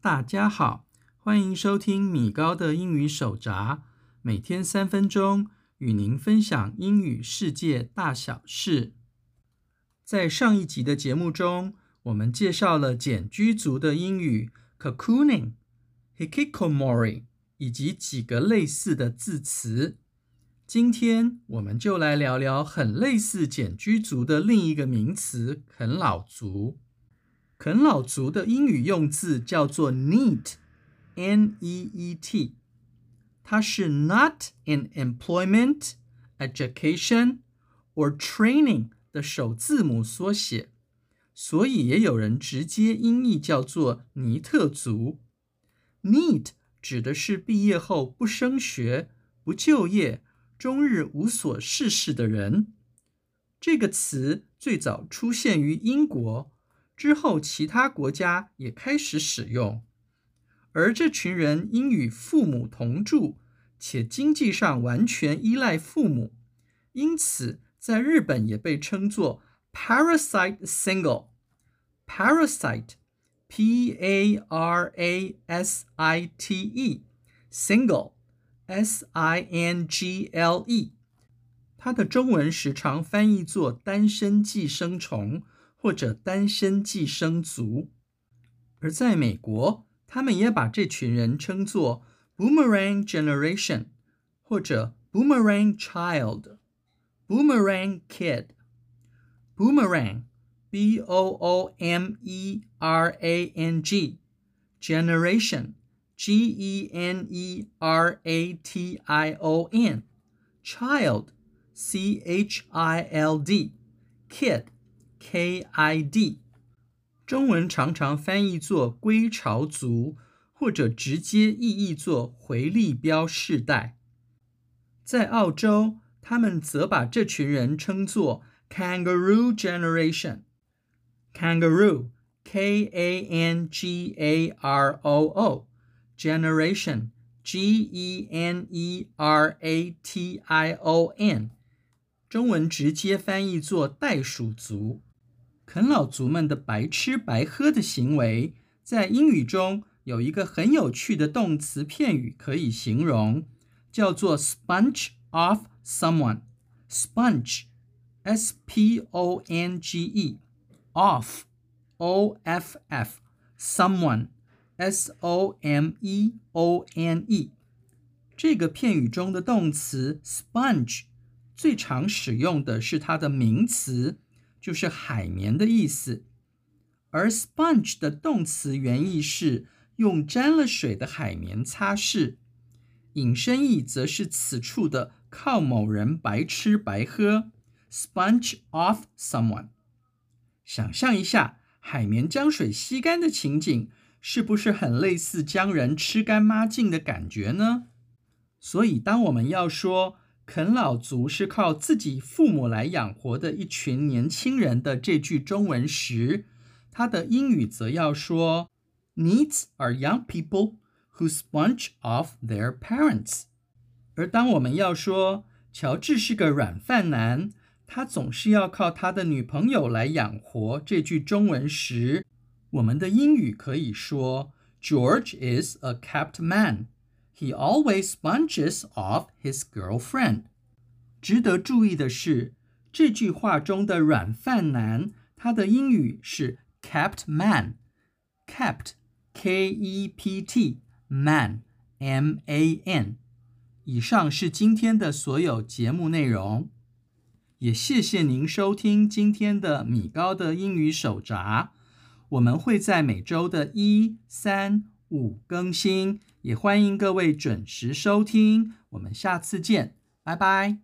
大家好，欢迎收听米高的英语手札，每天三分钟，与您分享英语世界大小事。在上一集的节目中，我们介绍了简居族的英语 cocooning、hikikomori 以及几个类似的字词。今天我们就来聊聊很类似简居族的另一个名词——啃老族。啃老族的英语用字叫做 neet，N-E-E-T，它是 not in employment, education or training 的首字母缩写，所以也有人直接音译叫做尼特族。neet 指的是毕业后不升学、不就业。终日无所事事的人，这个词最早出现于英国，之后其他国家也开始使用。而这群人因与父母同住，且经济上完全依赖父母，因此在日本也被称作 parasite single。parasite，p-a-r-a-s-i-t-e，single parasite，P-A-R-A-S-I-T-E，single。S-I-N-G-L-E，它的中文时常翻译作单身寄生虫或者单身寄生族。而在美国，他们也把这群人称作 Boomerang Generation 或者 Boomerang Child、Boomerang Kid。 Boomerang，B-O-O-M-E-R-A-N-G，Generation。G-E-N-E-R-A-T-I-O-N，child，C-H-I-L-D，kid，K-I-D，中文常常翻译作归巢族，或者直接意译作回力镖世代。在澳洲，他们则把这群人称作 Kangaroo Generation，Kangaroo，K-A-N-G-A-R-O-O。 Generation, G-E-N-E-R-A-T-I-O-N，中文直接翻译作袋鼠族。啃老族们的白吃白喝的行为，在英语中有一个很有趣的动词片语可以形容，叫做 sponge off someone。sponge，S-P-O-N-G-E，off，O-F-F，someone。 S O M E O N E，这个片语中的动词 sponge 最常使用的是它的名词，就是海绵的意思。而 sponge 的动词原意是用沾了水的海绵擦拭，引申义则是此处的靠某人白吃白喝，sponge off someone。想象一下，海绵将水吸干的情景。是不是很类似将人吃干抹净的感觉呢？所以，当我们要说啃老族是靠自己父母来养活的一群年轻人的这句中文时，它的英语则要说：“Needs are young people who sponge off their parents。而当我们要说乔治是个软饭男，他总是要靠他的女朋友来养活这句中文时，我们的英语可以说：George is a kept man. He always sponges off his girlfriend. 值得注意的是，这句话中的软饭男，他的英语是 kept man. kept, K-E-P-T, man, M-A-N. 以上是今天的所有节目内容，也谢谢您收听今天的米高的英语手札。 我们会在每周的一三五更新也欢迎各位准时收听。我们下次见拜拜。